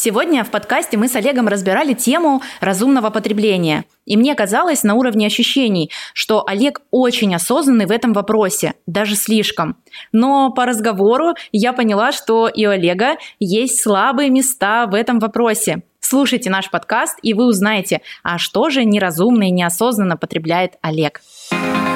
Сегодня в подкасте мы с Олегом разбирали тему разумного потребления. И мне казалось на уровне ощущений, что Олег очень осознанный в этом вопросе, даже слишком. Но по разговору я поняла, что и у Олега есть слабые места в этом вопросе. Слушайте наш подкаст, и вы узнаете, а что же неразумно и неосознанно потребляет Олег. Всем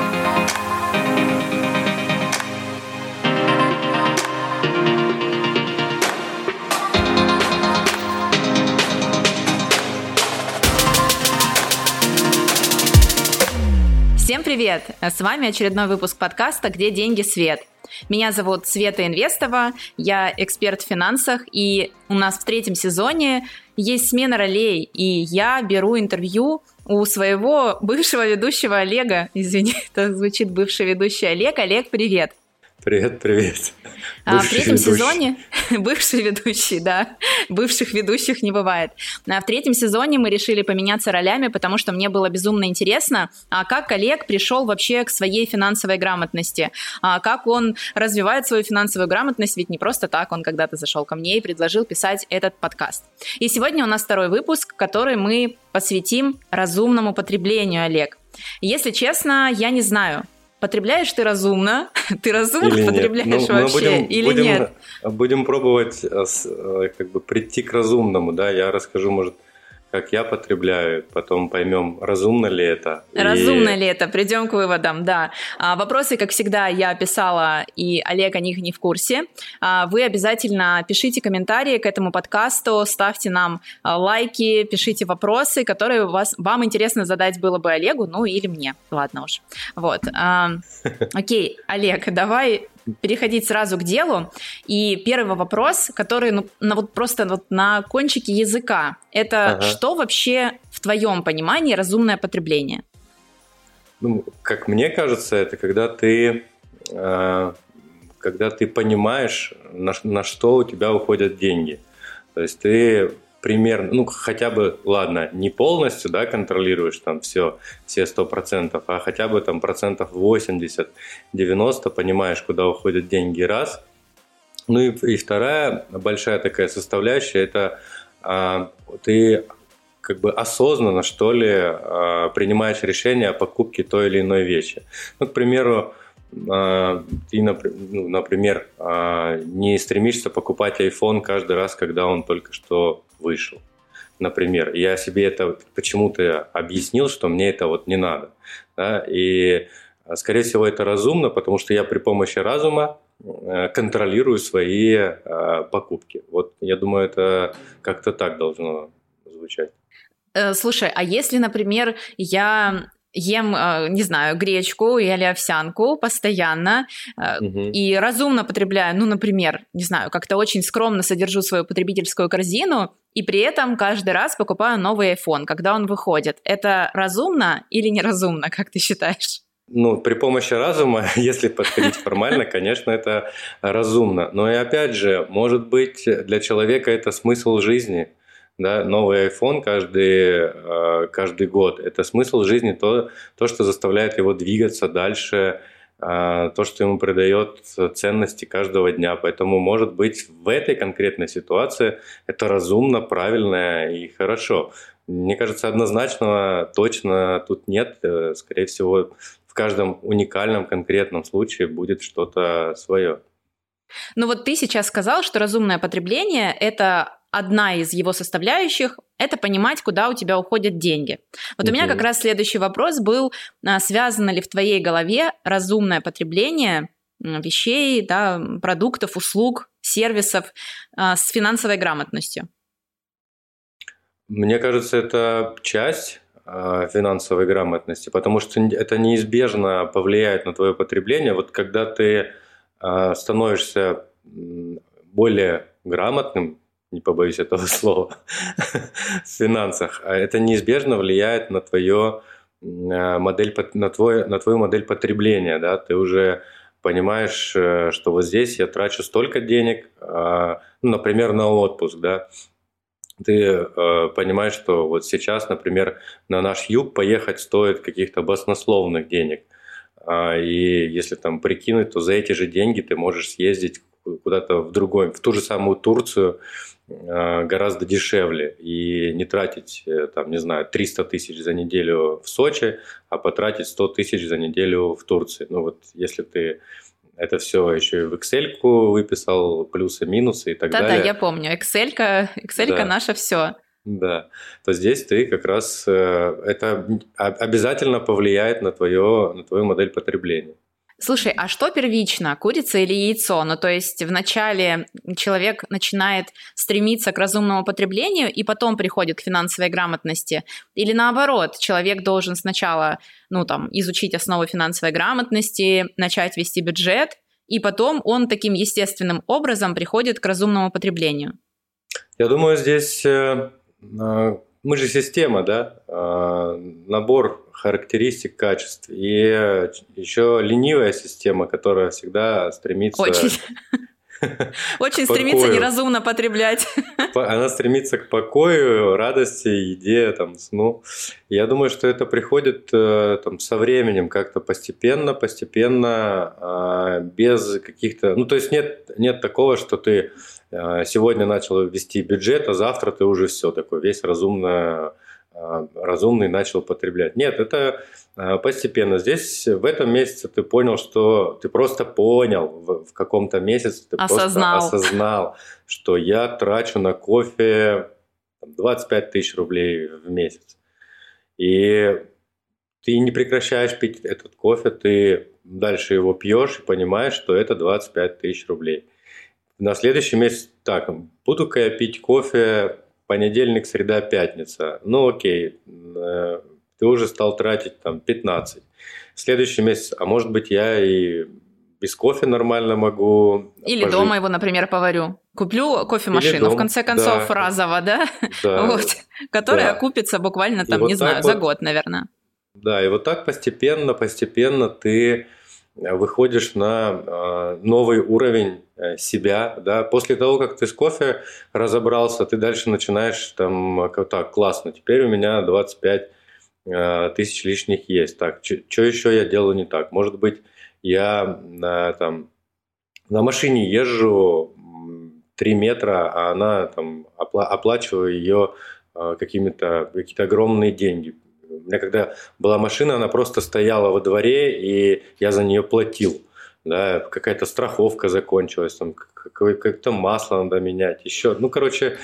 привет! С вами очередной выпуск подкаста «Где деньги, свет?». Меня зовут Света Инвестова, я эксперт в финансах, и у нас в третьем сезоне есть смена ролей, и я беру интервью у своего бывшего ведущего Олега. Извини, это звучит бывший ведущий Олег. Олег, привет! Привет, привет. А, в третьем ведущий. сезоне бывший ведущий, да, бывших ведущих не бывает. А в третьем сезоне мы решили поменяться ролями, потому что мне было безумно интересно, а как коллег пришел вообще к своей финансовой грамотности, а как он развивает свою финансовую грамотность, ведь не просто так он когда-то зашел ко мне и предложил писать этот подкаст. И сегодня у нас второй выпуск, который мы посвятим разумному потреблению, Олег. Если честно, я не знаю, Потребляешь ты разумно? Ты разумно или потребляешь ну, вообще будем, или будем, нет? Будем пробовать э, э, как бы прийти к разумному, да. Я расскажу, может, как я потребляю, потом поймем, разумно ли это. Разумно и... ли это, придем к выводам, да. А, вопросы, как всегда, я писала, и Олег о них не в курсе. А, вы обязательно пишите комментарии к этому подкасту, ставьте нам а, лайки, пишите вопросы, которые вас, вам интересно задать было бы Олегу, ну или мне, ладно уж. Вот. А, окей, Олег, давай переходить сразу к делу. И первый вопрос, который ну, на, вот просто вот на кончике языка, это ага. что вообще в твоем понимании разумное потребление? Ну, как мне кажется, это когда ты, э, когда ты понимаешь, на, на что у тебя уходят деньги. То есть ты примерно, ну, хотя бы, ладно, не полностью, да, контролируешь там все, все сто процентов, а хотя бы там процентов 80-90 понимаешь, куда уходят деньги, раз. Ну и, и вторая большая такая составляющая, это а, ты как бы осознанно, что ли, а, принимаешь решение о покупке той или иной вещи. Ну, к примеру, ты, ну, например, а, не стремишься покупать iPhone каждый раз, когда он только что вышел. Например, я себе это почему-то объяснил, что мне это вот не надо. Да? И, а, скорее всего, это разумно, потому что я при помощи разума контролирую свои покупки. Вот я думаю, это как-то так должно звучать. Э, слушай, а если, например, я ем, э, не знаю, гречку или овсянку постоянно угу. и разумно потребляю, ну, например, не знаю, как-то очень скромно содержу свою потребительскую корзину и при этом каждый раз покупаю новый iPhone, когда он выходит. Это разумно или неразумно, как ты считаешь? Ну, при помощи разума, если подходить формально, конечно, это разумно. Но и опять же, может быть, для человека это смысл жизни – да, новый iPhone каждый, э, каждый год. Это смысл жизни, то, то, что заставляет его двигаться дальше, э, то, что ему придает ценности каждого дня. Поэтому, может быть, в этой конкретной ситуации это разумно, правильно и хорошо. Мне кажется, однозначного точно тут нет. Э, скорее всего, в каждом уникальном конкретном случае будет что-то свое. Ну вот ты сейчас сказал, что разумное потребление – это одна из его составляющих – это понимать, куда у тебя уходят деньги. Вот угу. у меня как раз следующий вопрос был, а, связано ли в твоей голове разумное потребление вещей, да, продуктов, услуг, сервисов а, с финансовой грамотностью? Мне кажется, это часть а, финансовой грамотности, потому что это неизбежно повлияет на твое потребление. Вот когда ты становишься более грамотным, не побоюсь этого слова, в финансах, а это неизбежно влияет на твою модель, на, твой, на твою модель потребления, да, ты уже понимаешь, э, что вот здесь я трачу столько денег, а, ну, например, на отпуск, да, ты э, понимаешь, что вот сейчас, например, на наш юг поехать стоит каких-то баснословных денег, а, и если там прикинуть, то за эти же деньги ты можешь съездить куда-то в другой, в ту же самую Турцию, гораздо дешевле и не тратить, э, там, не знаю, 300 тысяч за неделю в Сочи, а потратить 100 тысяч за неделю в Турции. Ну вот если ты это все еще и в Excel выписал, плюсы, минусы и так Да-да, далее. Да-да, я помню. Excel, Excel да. наше все. Да, то здесь ты как раз э, это обязательно повлияет на твое на твою модель потребления. Слушай, а что первично, курица или яйцо? Ну, то есть вначале человек начинает стремиться к разумному потреблению и потом приходит к финансовой грамотности? Или наоборот, человек должен сначала, ну, там, изучить основы финансовой грамотности, начать вести бюджет, и потом он таким естественным образом приходит к разумному потреблению? Я думаю, здесь э, э, мы же система, да, э, набор характеристик, качеств. И еще ленивая система, которая всегда стремится... Очень. Очень стремится неразумно потреблять. Она стремится к покою, радости, еде, там, сну. Я думаю, что это приходит э, там, со временем, как-то постепенно, постепенно, а, без каких-то... Ну, то есть нет, нет такого, что ты э, сегодня начал вести бюджет, а завтра ты уже все такой, весь разумно разумный начал потреблять. Нет, это а, постепенно. Здесь в этом месяце ты понял, что ты просто понял в, в каком-то месяце, ты осознал. просто осознал, что я трачу на кофе 25 тысяч рублей в месяц. И ты не прекращаешь пить этот кофе, ты дальше его пьешь и понимаешь, что это 25 тысяч рублей. На следующий месяц так, буду-ка я пить кофе понедельник, среда, пятница. Ну окей, э, ты уже стал тратить там 15. В следующий месяц, а может быть я и без кофе нормально могу. Или пожить. дома его, например, поварю. Куплю кофемашину, в конце концов, да. разово, да? да. Вот. Которая да. окупится буквально там, и не вот знаю, вот, за год, наверное. Да, и вот так постепенно, постепенно ты выходишь на э, новый уровень э, себя, да, после того, как ты с кофе разобрался, ты дальше начинаешь там, так, классно, теперь у меня 25 э, тысяч лишних есть, так, что еще я делаю не так, может быть, я там на машине езжу 3 метра, а она там, оплачиваю ее какими-то, какие-то огромные деньги, у меня когда была машина, она просто стояла во дворе, и я за нее платил. Да, какая-то страховка закончилась, там какое-то масло надо менять, еще. Ну, короче,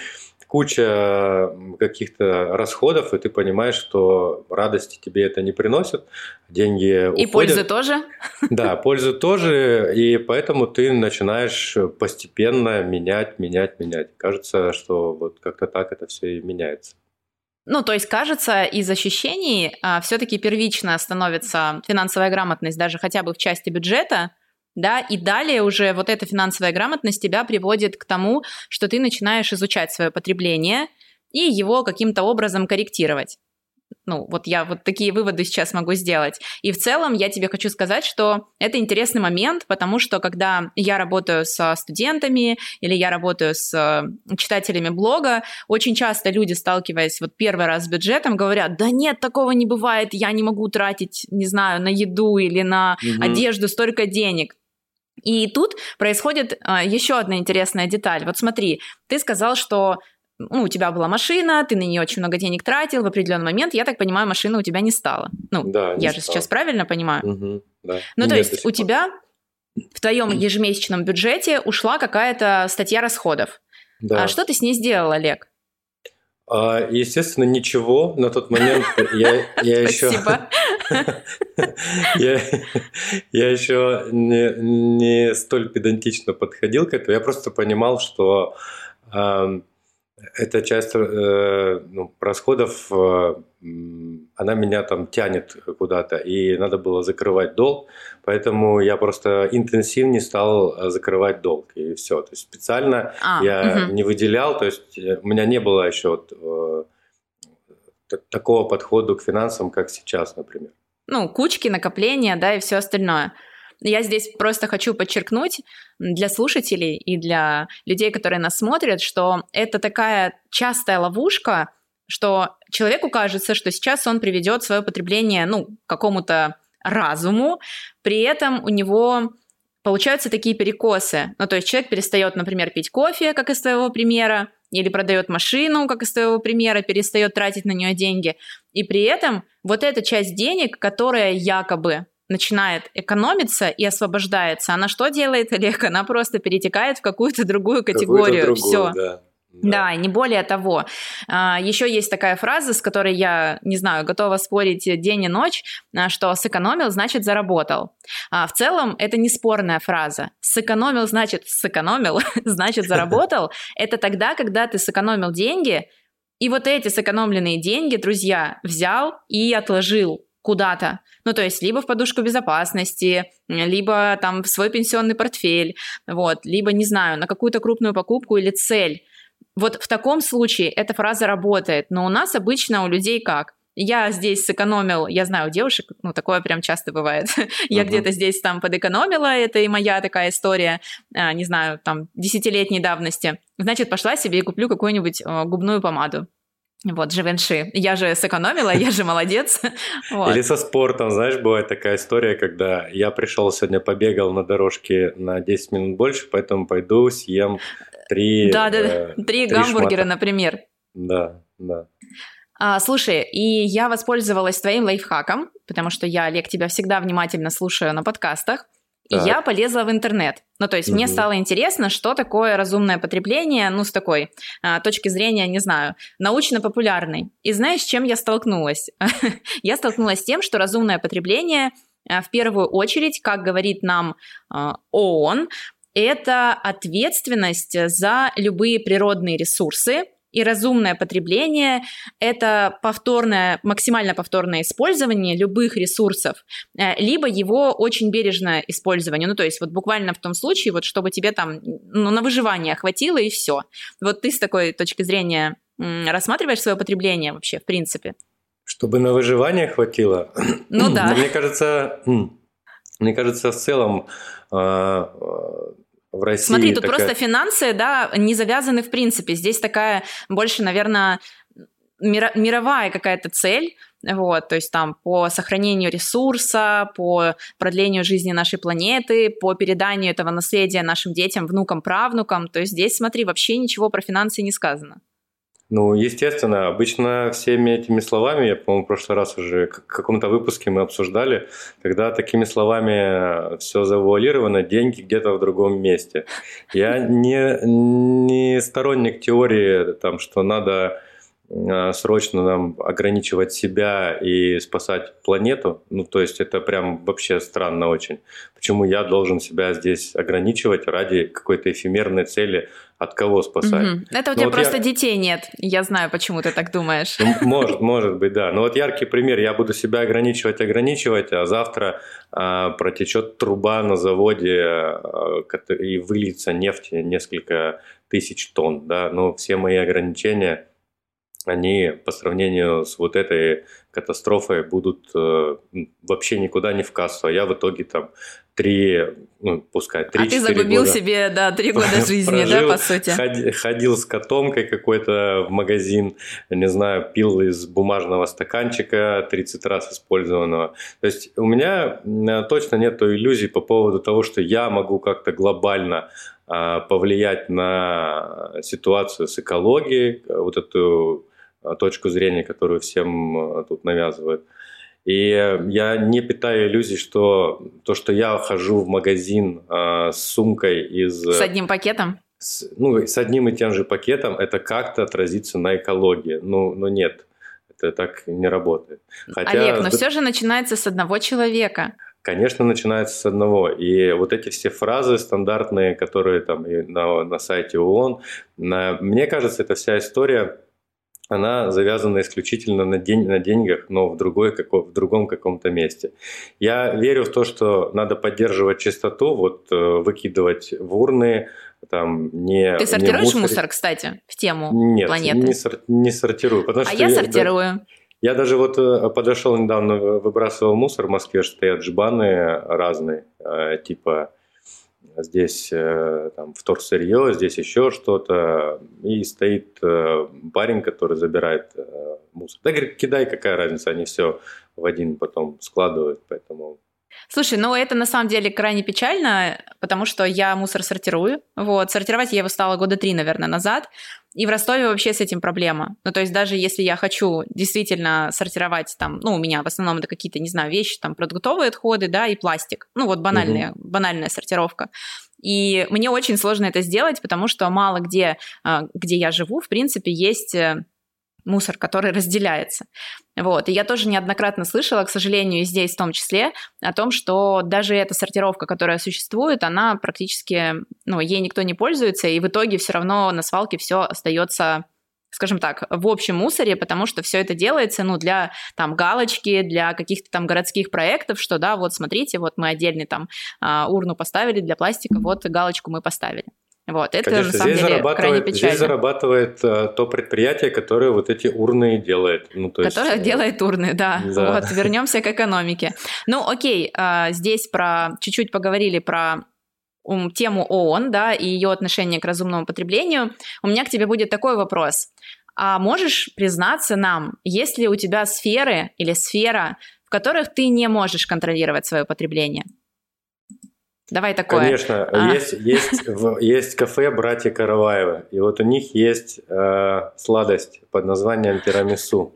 куча каких-то расходов, и ты понимаешь, что радости тебе это не приносит, деньги уходят. И пользы тоже? Да, пользы тоже, и поэтому ты начинаешь постепенно менять, менять, менять. Кажется, что вот как-то так это все и меняется. Ну, то есть, кажется, из ощущений а, все-таки первично становится финансовая грамотность даже хотя бы в части бюджета, да, и далее уже вот эта финансовая грамотность тебя приводит к тому, что ты начинаешь изучать свое потребление и его каким-то образом корректировать. Ну, вот я вот такие выводы сейчас могу сделать. И в целом я тебе хочу сказать, что это интересный момент, потому что когда я работаю со студентами или я работаю с э, читателями блога, очень часто люди, сталкиваясь вот первый раз с бюджетом, говорят, да нет, такого не бывает, я не могу тратить, не знаю, на еду или на угу. одежду столько денег. И тут происходит а, еще одна интересная деталь. Вот смотри, ты сказал, что ну, у тебя была машина, ты на нее очень много денег тратил, в определенный момент, я так понимаю, машины у тебя не стало. Ну, да, я же сейчас правильно понимаю? Угу, да. Ну, Нет, то есть у тебя в твоем ежемесячном бюджете ушла какая-то статья расходов. Да. А что ты с ней сделал, Олег? А, естественно, ничего. На тот момент я, я еще... я, я еще не, не столь педантично подходил к этому. Я просто понимал, что эта часть э, ну, расходов, э, она меня там тянет куда-то, и надо было закрывать долг, поэтому я просто интенсивнее стал закрывать долг, и все. То есть специально а, я угу. не выделял, то есть э, у меня не было еще вот, э, такого подхода к финансам, как сейчас, например. Ну, кучки, накопления, да, и все остальное. Я здесь просто хочу подчеркнуть для слушателей и для людей, которые нас смотрят, что это такая частая ловушка, что человеку кажется, что сейчас он приведет свое потребление ну, к какому-то разуму, при этом у него получаются такие перекосы. Ну, то есть человек перестает, например, пить кофе, как из твоего примера, или продает машину, как из твоего примера, перестает тратить на нее деньги. И при этом вот эта часть денег, которая якобы начинает экономиться и освобождается, она что делает, Олег? Она просто перетекает в какую-то другую категорию. Все. Да. Да. да, не более того. А, Еще есть такая фраза, с которой я, не знаю, готова спорить день и ночь, а, что сэкономил, значит заработал. А, в целом это не спорная фраза. Сэкономил, значит сэкономил, значит заработал. Это тогда, когда ты сэкономил деньги, и вот эти сэкономленные деньги, друзья, взял и отложил куда-то. Ну, то есть либо в подушку безопасности, либо там в свой пенсионный портфель, вот, либо, не знаю, на какую-то крупную покупку или цель. Вот в таком случае эта фраза работает, но у нас обычно у людей как? я здесь сэкономил, я знаю у девушек, ну, такое прям часто бывает. я uh-huh. где-то здесь там подэкономила, это и моя такая история, а, не знаю, там, десятилетней давности. Значит, пошла себе и куплю какую-нибудь а, губную помаду. Вот, Живенши. Я же сэкономила, я же молодец. Вот. Или со спортом, знаешь, бывает такая история, когда я пришел сегодня, побегал на дорожке на 10 минут больше, поэтому пойду съем три... Да, да, э, три, три гамбургера, шмата. например. Да, да. А, слушай, и я воспользовалась твоим лайфхаком, потому что я, Олег, тебя всегда внимательно слушаю на подкастах. И я полезла в интернет. Ну, то есть угу. мне стало интересно, что такое разумное потребление, ну, с такой а, точки зрения, не знаю, научно-популярной. И знаешь, с чем я столкнулась? я столкнулась с тем, что разумное потребление а, в первую очередь, как говорит нам а, ООН, это ответственность за любые природные ресурсы, и разумное потребление – это повторное, максимально повторное использование любых ресурсов, э, либо его очень бережное использование. Ну, то есть вот буквально в том случае, вот чтобы тебе там ну, на выживание хватило и все. Вот ты с такой точки зрения рассматриваешь свое потребление вообще, в принципе? Чтобы на выживание хватило? Ну да. Мне кажется, мне кажется, в целом а, в России. Смотри, тут такая... просто финансы, да, не завязаны в принципе. Здесь такая больше, наверное, мировая какая-то цель, вот, то есть там по сохранению ресурса, по продлению жизни нашей планеты, по переданию этого наследия нашим детям, внукам, правнукам. То есть здесь, смотри, вообще ничего про финансы не сказано. Ну, естественно, обычно всеми этими словами, я, по-моему, в прошлый раз уже в каком-то выпуске мы обсуждали, когда такими словами все завуалировано, деньги где-то в другом месте. Я не, не сторонник теории, там, что надо а, срочно нам ограничивать себя и спасать планету. Ну, то есть это прям вообще странно очень. Почему я должен себя здесь ограничивать ради какой-то эфемерной цели от кого спасать. Угу. Это у тебя вот просто я... детей нет. Я знаю, почему ты так думаешь. Ну, может, может быть, да. Но вот яркий пример. Я буду себя ограничивать, ограничивать, а завтра а, протечет труба на заводе а, и выльется нефть несколько тысяч тонн. Да? Но все мои ограничения, они по сравнению с вот этой катастрофой будут э, вообще никуда не в кассу. А я в итоге там три, ну, пускай три А ты загубил года себе, да, три года жизни, да, по сути? Ходил, ходил с котомкой какой-то в магазин, не знаю, пил из бумажного стаканчика 30 раз использованного. То есть у меня точно нет той иллюзии по поводу того, что я могу как-то глобально а, повлиять на ситуацию с экологией, вот эту точку зрения, которую всем а, тут навязывают. И я не питаю иллюзий, что то, что я хожу в магазин э, с сумкой из... С одним пакетом? С, ну, с одним и тем же пакетом, это как-то отразится на экологии. Ну, ну нет, это так не работает. Хотя... Олег, но все же начинается с одного человека. Конечно, начинается с одного. И вот эти все фразы стандартные, которые там и на, на сайте ООН, на, мне кажется, эта вся история она завязана исключительно на, день, на деньгах, но в, другой, в другом каком-то месте. Я верю в то, что надо поддерживать чистоту, вот э, выкидывать в урны, там не Ты сортируешь не мусор, кстати, в тему Нет, планеты? Не, сор, не сортирую. Потому а что я сортирую. Я даже вот э, подошел недавно, выбрасывал мусор в Москве, стоят жбаны разные, э, типа здесь э, там, вторсырье, здесь еще что-то, и стоит э, парень, который забирает э, мусор. Да, говорит, кидай, какая разница, они все в один потом складывают, поэтому Слушай, ну это на самом деле крайне печально, потому что я мусор сортирую. Вот, сортировать я его стала года три, наверное, назад. И в Ростове вообще с этим проблема. Ну, то есть даже если я хочу действительно сортировать там, ну, у меня в основном это какие-то, не знаю, вещи, там, продуктовые отходы, да, и пластик. Ну, вот банальная, угу. банальная сортировка. И мне очень сложно это сделать, потому что мало где, а, где я живу, в принципе, есть э, мусор, который разделяется. Вот. И я тоже неоднократно слышала, к сожалению, и здесь в том числе, о том, что даже эта сортировка, которая существует, она практически, ну, ей никто не пользуется, и в итоге все равно на свалке все остается скажем так, в общем мусоре, потому что все это делается, ну, для там галочки, для каких-то там городских проектов, что, да, вот смотрите, вот мы отдельный там а, урну поставили для пластика, вот галочку мы поставили. Вот, это Конечно, на самом здесь деле крайне печально. Здесь зарабатывает uh, то предприятие, которое вот эти урны делает. Ну, то которое есть... Э, делает урны, да. да. Вот, вернемся к экономике. Ну, окей, uh, здесь про чуть-чуть поговорили про тему ООН, да, и ее отношение к разумному потреблению. У меня к тебе будет такой вопрос. А можешь признаться нам, есть ли у тебя сферы или сфера, в которых ты не можешь контролировать свое потребление? Давай такое. Конечно, а. есть, есть, есть кафе «Братья Караваева», и вот у них есть э, сладость под названием тирамису.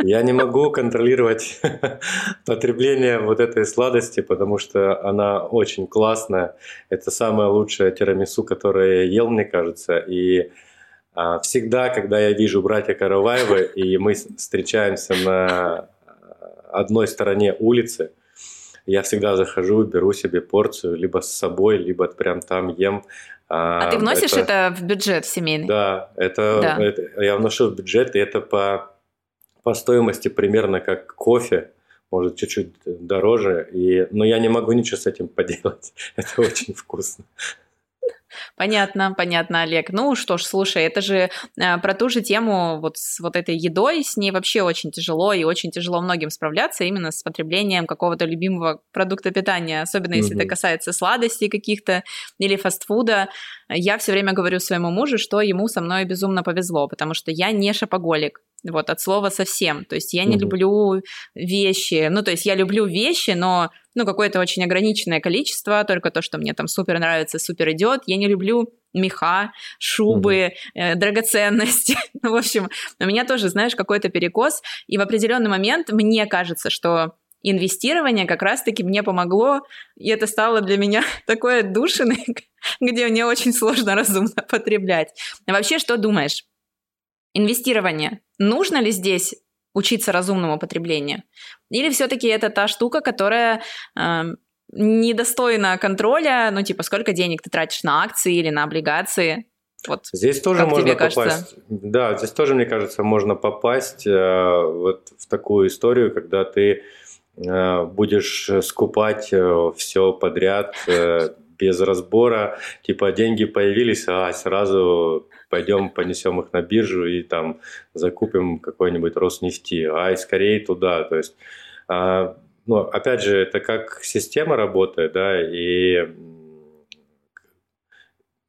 Я не могу контролировать потребление вот этой сладости, потому что она очень классная. Это самое лучшее тирамису, которое я ел, мне кажется. И а, всегда, когда я вижу братья Караваевы, и мы встречаемся на одной стороне улицы, я всегда захожу, беру себе порцию, либо с собой, либо прям там ем. А, а ты вносишь это, это в бюджет семейный? Да, это, да. это я вношу в бюджет, и это по, по стоимости примерно как кофе, может чуть-чуть дороже, и, но я не могу ничего с этим поделать. Это очень вкусно. Понятно, понятно, Олег. Ну что ж, слушай, это же э, про ту же тему вот с вот этой едой, с ней вообще очень тяжело, и очень тяжело многим справляться именно с потреблением какого-то любимого продукта питания, особенно если угу. это касается сладостей каких-то или фастфуда. Я все время говорю своему мужу, что ему со мной безумно повезло, потому что я не шопоголик. Вот, от слова совсем. То есть я не угу. люблю вещи. Ну, то есть я люблю вещи, но ну, какое-то очень ограниченное количество, только то, что мне там супер нравится, супер идет. Я не люблю меха, шубы, угу. э, драгоценности. ну, в общем, у меня тоже, знаешь, какой-то перекос. И в определенный момент мне кажется, что инвестирование как раз-таки мне помогло, и это стало для меня такой отдушиной, где мне очень сложно разумно потреблять. Вообще, что думаешь? Инвестирование. Нужно ли здесь учиться разумному потреблению? Или все-таки это та штука, которая э, недостойна контроля, ну типа сколько денег ты тратишь на акции или на облигации? Вот здесь тоже можно попасть. Кажется? Да, здесь тоже, мне кажется, можно попасть э, вот в такую историю, когда ты э, будешь скупать э, все подряд э, без разбора, типа деньги появились, а сразу пойдем понесем их на биржу и там закупим какой-нибудь Роснефти, а и скорее туда. То есть, а, ну, опять же, это как система работает, да, и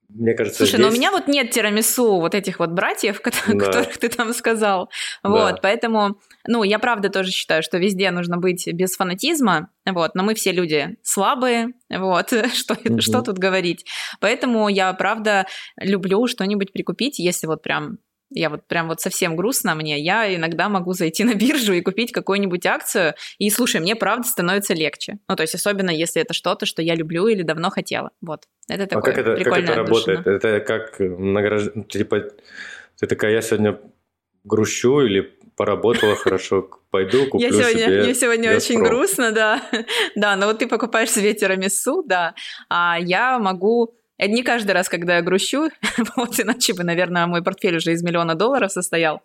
мне кажется, Слушай, здесь... но у меня вот нет тирамису вот этих вот братьев, да. которых ты там сказал. Да. Вот, поэтому, ну, я правда тоже считаю, что везде нужно быть без фанатизма, вот, но мы все люди слабые, вот, что, угу. что тут говорить. Поэтому я правда люблю что-нибудь прикупить, если вот прям я вот прям вот совсем грустно мне, я иногда могу зайти на биржу и купить какую-нибудь акцию, и, слушай, мне правда становится легче. Ну, то есть особенно если это что-то, что я люблю или давно хотела. Вот. Это такое а как это, как это работает? Это как награж... Типа, ты такая, я сегодня грущу или поработала хорошо, пойду куплю я сегодня, себе Мне сегодня Газпром. очень грустно, да. Да, но вот ты покупаешь себе тирамису, да, а я могу это не каждый раз, когда я грущу, вот, иначе бы, наверное, мой портфель уже из миллиона долларов состоял.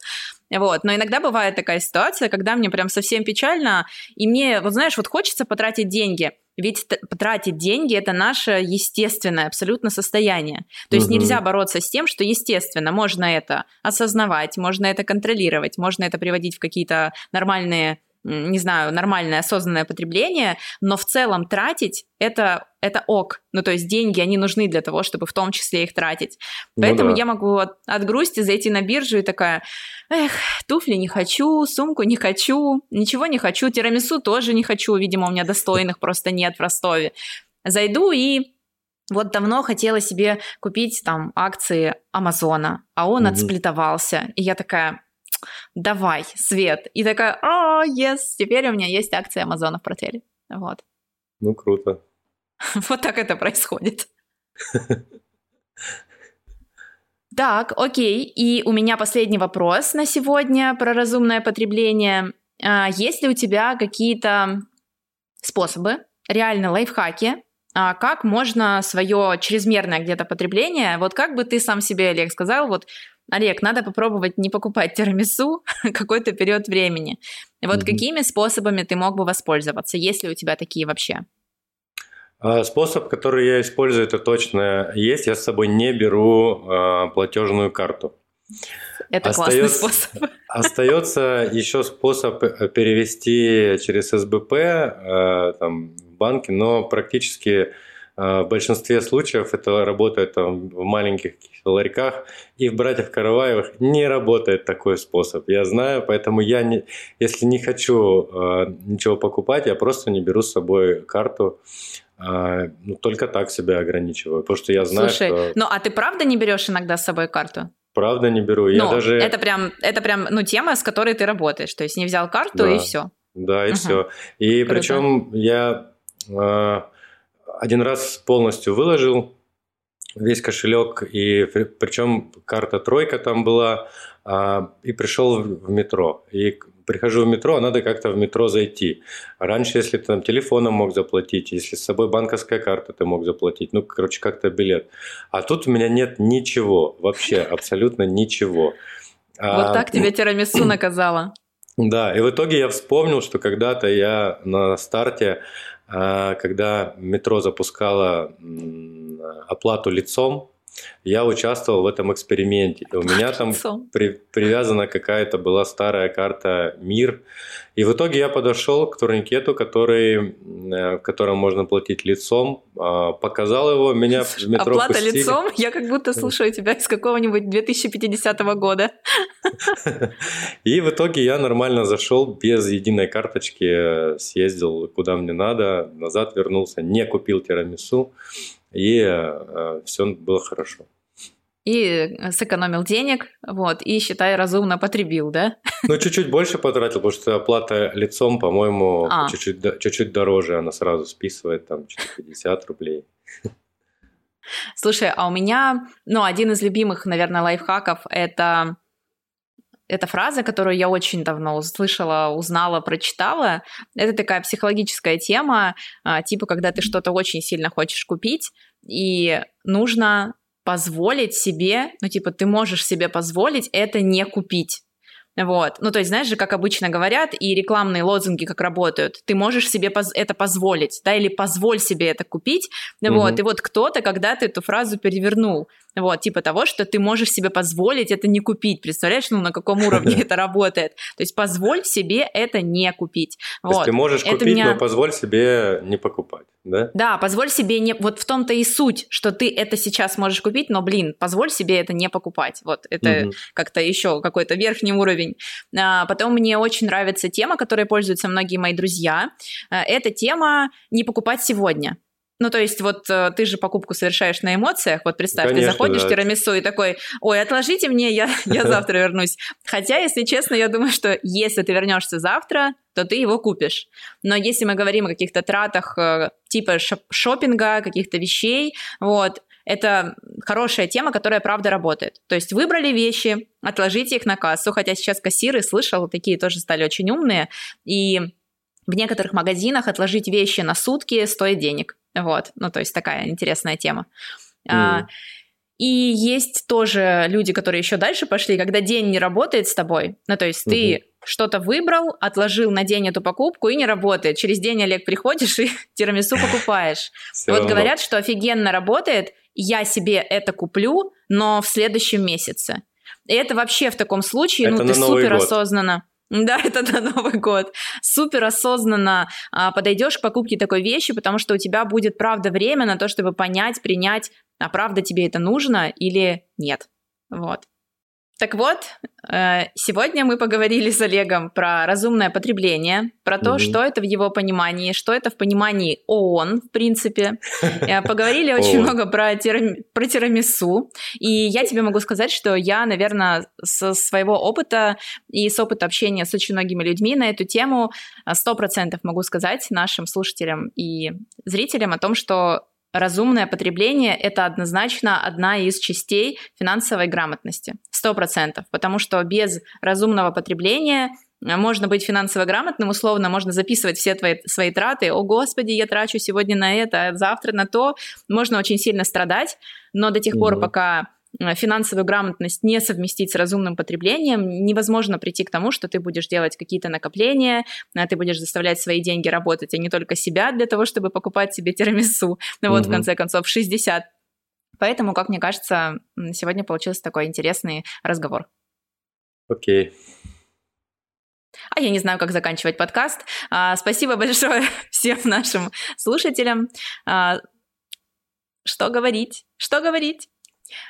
Вот. Но иногда бывает такая ситуация, когда мне прям совсем печально, и мне, вот знаешь, вот хочется потратить деньги, ведь потратить деньги – это наше естественное абсолютно состояние. То есть угу. нельзя бороться с тем, что естественно. Можно это осознавать, можно это контролировать, можно это приводить в какие-то нормальные не знаю, нормальное осознанное потребление, но в целом тратить это, это ок. Ну, то есть деньги, они нужны для того, чтобы в том числе их тратить. Ну Поэтому ну, да. я могу от, от грусти зайти на биржу и такая, эх, туфли не хочу, сумку не хочу, ничего не хочу, тирамису тоже не хочу, видимо, у меня достойных просто нет в Ростове. Зайду и вот давно хотела себе купить там акции Амазона, а он mm отсплитовался. И я такая, давай, Свет. И такая, о, oh, yes, теперь у меня есть акции Амазона в портфеле. Вот. Ну, круто. Вот так это происходит. Так, окей. И у меня последний вопрос на сегодня про разумное потребление. А, есть ли у тебя какие-то способы, реально лайфхаки, а, как можно свое чрезмерное где-то потребление, вот как бы ты сам себе, Олег, сказал, вот Олег, надо попробовать не покупать тирамису какой-то период времени. Вот mm-hmm. какими способами ты мог бы воспользоваться, если у тебя такие вообще? А, способ, который я использую, это точно есть. Я с собой не беру э, платежную карту. Это остается, классный способ. Остается еще способ э, перевести через СБП э, там, в банке, но практически в большинстве случаев это работает там, в маленьких ларьках, и в «Братьях Караваевых» не работает такой способ. Я знаю, поэтому я, не, если не хочу э, ничего покупать, я просто не беру с собой карту, э, ну, только так себя ограничиваю, потому что я знаю, Слушай, что... ну а ты правда не берешь иногда с собой карту? Правда не беру. Я ну, даже... это прям, это прям, ну, тема, с которой ты работаешь. То есть не взял карту да. и все. Да, и угу. все. И Круто. причем я э, один раз полностью выложил весь кошелек, и причем карта тройка там была, а, и пришел в метро. И прихожу в метро, а надо как-то в метро зайти. Раньше, если ты там телефоном мог заплатить, если с собой банковская карта ты мог заплатить, ну, короче, как-то билет. А тут у меня нет ничего, вообще абсолютно ничего. Вот так тебе тирамису наказала. Да, и в итоге я вспомнил, что когда-то я на старте а, когда метро запускало оплату лицом, я участвовал в этом эксперименте. У меня там при, привязана какая-то была старая карта МИР. И в итоге я подошел к турникету, который, э, в котором можно платить лицом, а, показал его, меня в метро Оплата пустили. лицом? Я как будто слушаю тебя из какого-нибудь 2050 года. И в итоге я нормально зашел, без единой карточки, съездил куда мне надо, назад вернулся, не купил тирамису и э, все было хорошо. И сэкономил денег, вот, и, считай, разумно потребил, да? Ну, чуть-чуть больше потратил, потому что оплата лицом, по-моему, а. чуть-чуть, чуть-чуть дороже, она сразу списывает, там, 50 рублей. Слушай, а у меня, ну, один из любимых, наверное, лайфхаков – это эта фраза, которую я очень давно услышала, узнала, прочитала. Это такая психологическая тема, а, типа, когда ты что-то очень сильно хочешь купить, и нужно позволить себе, ну, типа, ты можешь себе позволить это не купить. Вот. Ну, то есть, знаешь же, как обычно говорят, и рекламные лозунги как работают. Ты можешь себе поз- это позволить, да, или позволь себе это купить. Угу. Вот. И вот кто-то когда-то эту фразу перевернул. Вот, типа того, что ты можешь себе позволить это не купить. Представляешь, ну, на каком уровне это работает? То есть позволь себе это не купить. То есть ты можешь купить, но позволь себе не покупать, да? Да, позволь себе не... Вот в том-то и суть, что ты это сейчас можешь купить, но, блин, позволь себе это не покупать. Вот, это как-то еще какой-то верхний уровень. А, потом мне очень нравится тема, которой пользуются многие мои друзья. А, это тема «не покупать сегодня». Ну, то есть, вот э, ты же покупку совершаешь на эмоциях. Вот представь, Конечно, ты заходишь да. в тирамису и такой, ой, отложите мне, я, я завтра вернусь. Хотя, если честно, я думаю, что если ты вернешься завтра, то ты его купишь. Но если мы говорим о каких-то тратах э, типа шопинга, каких-то вещей, вот, это хорошая тема, которая правда работает. То есть выбрали вещи, отложите их на кассу, хотя сейчас кассиры, слышал, такие тоже стали очень умные, и в некоторых магазинах отложить вещи на сутки стоит денег. Вот, ну то есть такая интересная тема. Mm. А, и есть тоже люди, которые еще дальше пошли, когда день не работает с тобой. Ну то есть mm-hmm. ты что-то выбрал, отложил на день эту покупку и не работает. Через день, Олег, приходишь и тирамису покупаешь. Вот говорят, что офигенно работает, я себе это куплю, но в следующем месяце. И это вообще в таком случае, ну, ты супер осознанно. Да, это на Новый год. Супер осознанно а, подойдешь к покупке такой вещи, потому что у тебя будет, правда, время на то, чтобы понять, принять, а правда тебе это нужно или нет. Вот. Так вот, э, сегодня мы поговорили с Олегом про разумное потребление, про то, mm-hmm. что это в его понимании, что это в понимании ООН, в принципе. Э, поговорили очень много про, про тирамису. И я тебе могу сказать, что я, наверное, со своего опыта и с опыта общения с очень многими людьми на эту тему э, сто процентов могу сказать нашим слушателям и зрителям о том, что разумное потребление – это однозначно одна из частей финансовой грамотности. Сто процентов. Потому что без разумного потребления можно быть финансово грамотным, условно, можно записывать все твои, свои траты. О, Господи, я трачу сегодня на это, завтра на то. Можно очень сильно страдать, но до тех угу. пор, пока Э, финансовую грамотность не совместить с разумным потреблением, невозможно прийти к тому, что ты будешь делать какие-то накопления, э, ты будешь заставлять свои деньги работать, а не только себя для того, чтобы покупать себе тирамису. Ну вот, угу. в конце концов, 60. Поэтому, как мне кажется, сегодня получился такой интересный разговор. Окей. А я не знаю, как заканчивать подкаст. А, спасибо большое всем нашим слушателям. А, что говорить? Что говорить?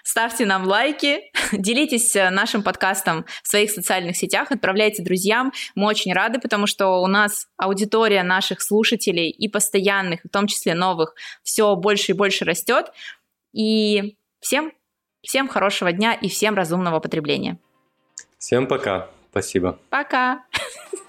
Ставьте нам лайки, делитесь э, нашим подкастом в своих социальных сетях, отправляйте друзьям. Мы очень рады, потому что у нас аудитория наших слушателей и постоянных, в том числе новых, все больше и больше растет. И всем, всем хорошего дня и всем разумного потребления. Всем пока. Спасибо. Пока.